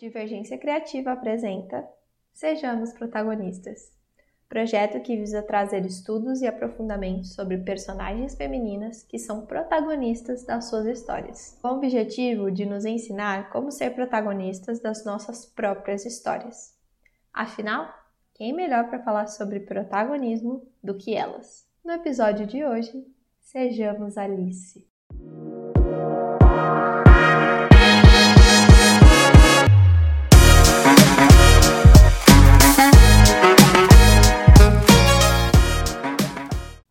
Divergência Criativa apresenta Sejamos Protagonistas projeto que visa trazer estudos e aprofundamentos sobre personagens femininas que são protagonistas das suas histórias, com o objetivo de nos ensinar como ser protagonistas das nossas próprias histórias. Afinal, quem melhor para falar sobre protagonismo do que elas? No episódio de hoje, sejamos Alice.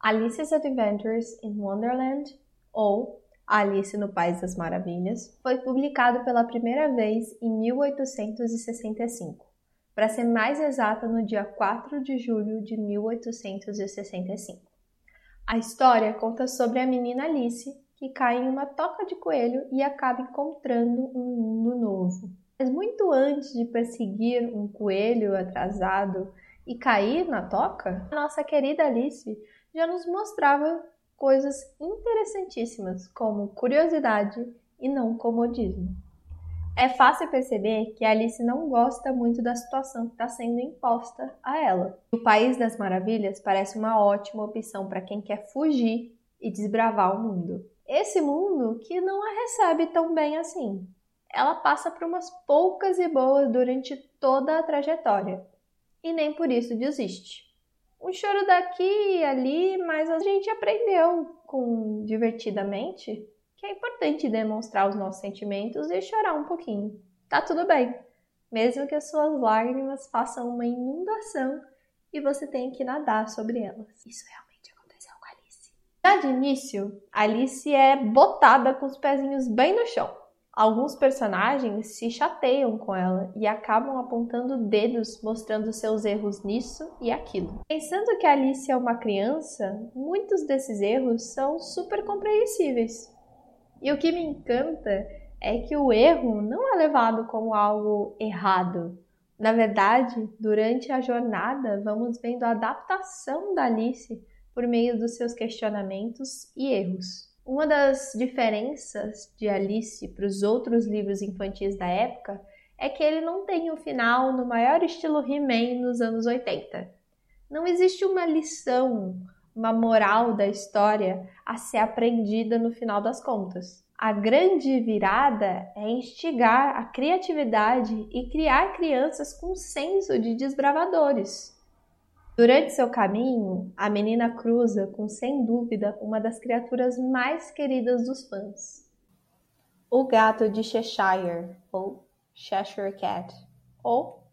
Alice's Adventures in Wonderland ou Alice no País das Maravilhas foi publicado pela primeira vez em 1865, para ser mais exata no dia 4 de julho de 1865. A história conta sobre a menina Alice que cai em uma toca de coelho e acaba encontrando um mundo novo. Mas muito antes de perseguir um coelho atrasado e cair na toca, a nossa querida Alice já nos mostrava coisas interessantíssimas, como curiosidade e não comodismo. É fácil perceber que Alice não gosta muito da situação que está sendo imposta a ela. O País das Maravilhas parece uma ótima opção para quem quer fugir e desbravar o mundo. Esse mundo que não a recebe tão bem assim. Ela passa por umas poucas e boas durante toda a trajetória e nem por isso desiste um choro daqui e ali, mas a gente aprendeu com divertidamente que é importante demonstrar os nossos sentimentos e chorar um pouquinho. Tá tudo bem, mesmo que as suas lágrimas façam uma inundação e você tenha que nadar sobre elas. Isso realmente aconteceu com Alice. Já de início, Alice é botada com os pezinhos bem no chão. Alguns personagens se chateiam com ela e acabam apontando dedos mostrando seus erros nisso e aquilo. Pensando que Alice é uma criança, muitos desses erros são super compreensíveis. E o que me encanta é que o erro não é levado como algo errado. Na verdade, durante a jornada, vamos vendo a adaptação da Alice por meio dos seus questionamentos e erros. Uma das diferenças de Alice para os outros livros infantis da época é que ele não tem um final no maior estilo He-Man nos anos 80. Não existe uma lição, uma moral da história a ser aprendida no final das contas. A grande virada é instigar a criatividade e criar crianças com senso de desbravadores. Durante seu caminho, a menina cruza com, sem dúvida, uma das criaturas mais queridas dos fãs. O gato de Cheshire, ou Cheshire Cat, ou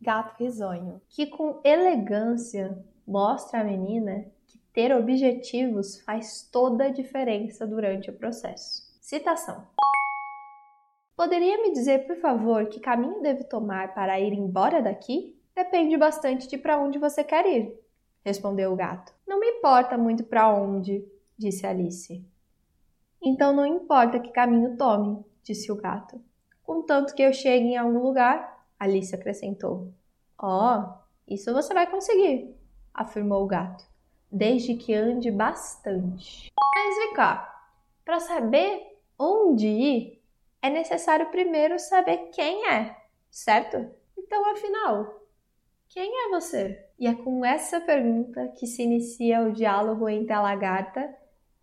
gato risonho, que com elegância mostra à menina que ter objetivos faz toda a diferença durante o processo. Citação: Poderia me dizer, por favor, que caminho devo tomar para ir embora daqui? Depende bastante de para onde você quer ir, respondeu o gato. Não me importa muito para onde, disse Alice. Então não importa que caminho tome, disse o gato. Contanto que eu chegue em algum lugar, Alice acrescentou. Oh, isso você vai conseguir, afirmou o gato, desde que ande bastante. Mas vem cá, para saber onde ir, é necessário primeiro saber quem é, certo? Então, afinal, quem é você? E é com essa pergunta que se inicia o diálogo entre a lagarta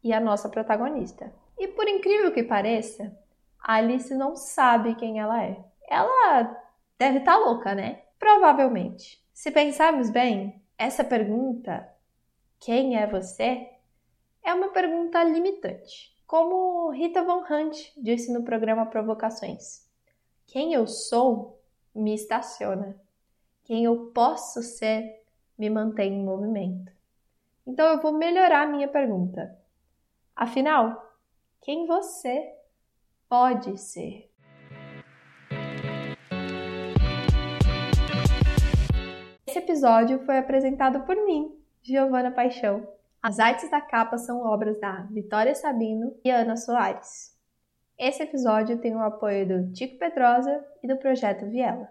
e a nossa protagonista. E por incrível que pareça, Alice não sabe quem ela é. Ela deve estar tá louca, né? Provavelmente. Se pensarmos bem, essa pergunta, quem é você, é uma pergunta limitante. Como Rita Von Hunt disse no programa Provocações: Quem eu sou me estaciona quem eu posso ser me mantém em movimento. Então eu vou melhorar a minha pergunta. Afinal, quem você pode ser? Esse episódio foi apresentado por mim, Giovana Paixão. As artes da capa são obras da Vitória Sabino e Ana Soares. Esse episódio tem o apoio do Tico Pedrosa e do Projeto Viela.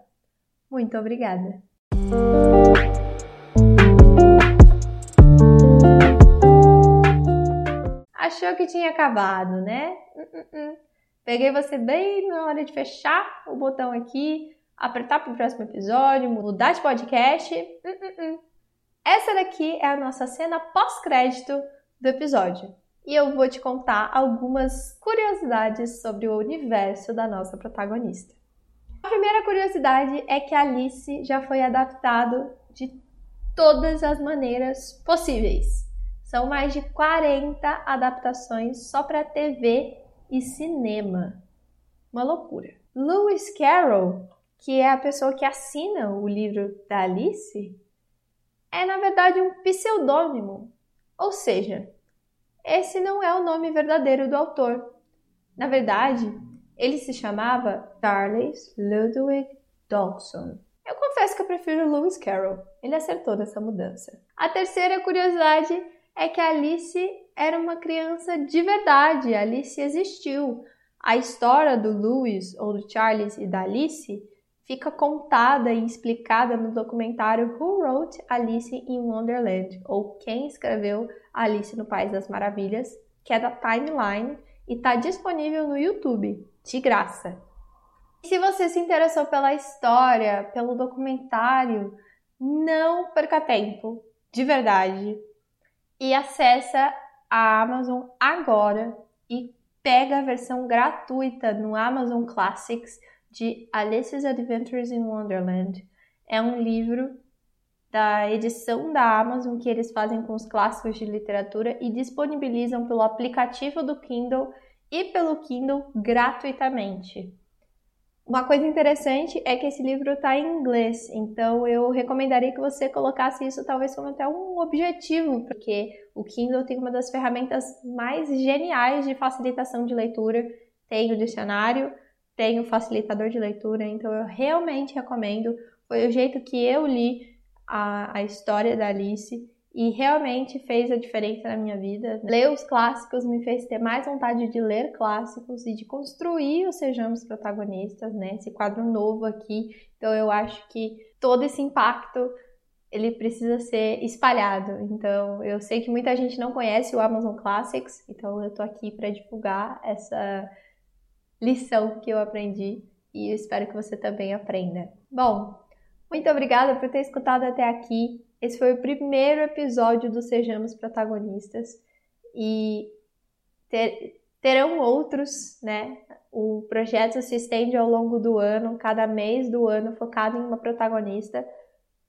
Muito obrigada! Achou que tinha acabado, né? Uh, uh. Peguei você bem na hora de fechar o botão aqui apertar para o próximo episódio, mudar de podcast. Uh. Essa daqui é a nossa cena pós-crédito do episódio. E eu vou te contar algumas curiosidades sobre o universo da nossa protagonista. A primeira curiosidade é que Alice já foi adaptado de todas as maneiras possíveis. São mais de 40 adaptações só para TV e cinema. Uma loucura. Lewis Carroll, que é a pessoa que assina o livro da Alice, é na verdade um pseudônimo. Ou seja, esse não é o nome verdadeiro do autor. Na verdade, ele se chamava Charles Ludwig Dawson. Eu confesso que eu prefiro Lewis Carroll. Ele acertou nessa mudança. A terceira curiosidade é que Alice era uma criança de verdade. Alice existiu. A história do Lewis ou do Charles e da Alice fica contada e explicada no documentário Who Wrote Alice in Wonderland ou Quem escreveu Alice no País das Maravilhas, que é da Timeline e está disponível no YouTube de graça. E se você se interessou pela história, pelo documentário, não perca tempo, de verdade, e acessa a Amazon agora e pega a versão gratuita no Amazon Classics de Alice's Adventures in Wonderland. É um livro da edição da Amazon que eles fazem com os clássicos de literatura e disponibilizam pelo aplicativo do Kindle e pelo Kindle gratuitamente. Uma coisa interessante é que esse livro está em inglês, então eu recomendaria que você colocasse isso talvez como até um objetivo, porque o Kindle tem uma das ferramentas mais geniais de facilitação de leitura. Tem o dicionário, tem o facilitador de leitura, então eu realmente recomendo. Foi o jeito que eu li a, a história da Alice e realmente fez a diferença na minha vida. Ler os clássicos me fez ter mais vontade de ler clássicos e de construir os Sejamos Protagonistas, né? Esse quadro novo aqui. Então eu acho que todo esse impacto ele precisa ser espalhado. Então eu sei que muita gente não conhece o Amazon Classics, então eu tô aqui para divulgar essa lição que eu aprendi e eu espero que você também aprenda. Bom, muito obrigada por ter escutado até aqui. Esse foi o primeiro episódio do Sejamos Protagonistas e ter, terão outros, né? O projeto se estende ao longo do ano, cada mês do ano focado em uma protagonista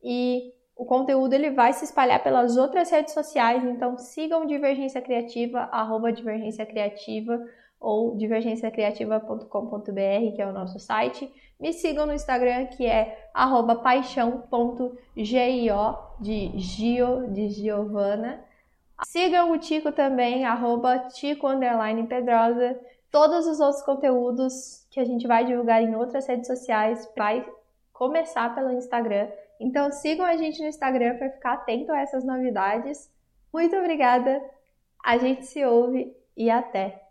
e o conteúdo ele vai se espalhar pelas outras redes sociais, então sigam Divergência Criativa, arroba Divergência Criativa ou divergenciacriativa.com.br, que é o nosso site. Me sigam no Instagram, que é paixão.gio, de Gio, de Giovana. Sigam o Tico também, arroba Tico Pedrosa. Todos os outros conteúdos que a gente vai divulgar em outras redes sociais vai começar pelo Instagram. Então sigam a gente no Instagram para ficar atento a essas novidades. Muito obrigada, a gente se ouve e até!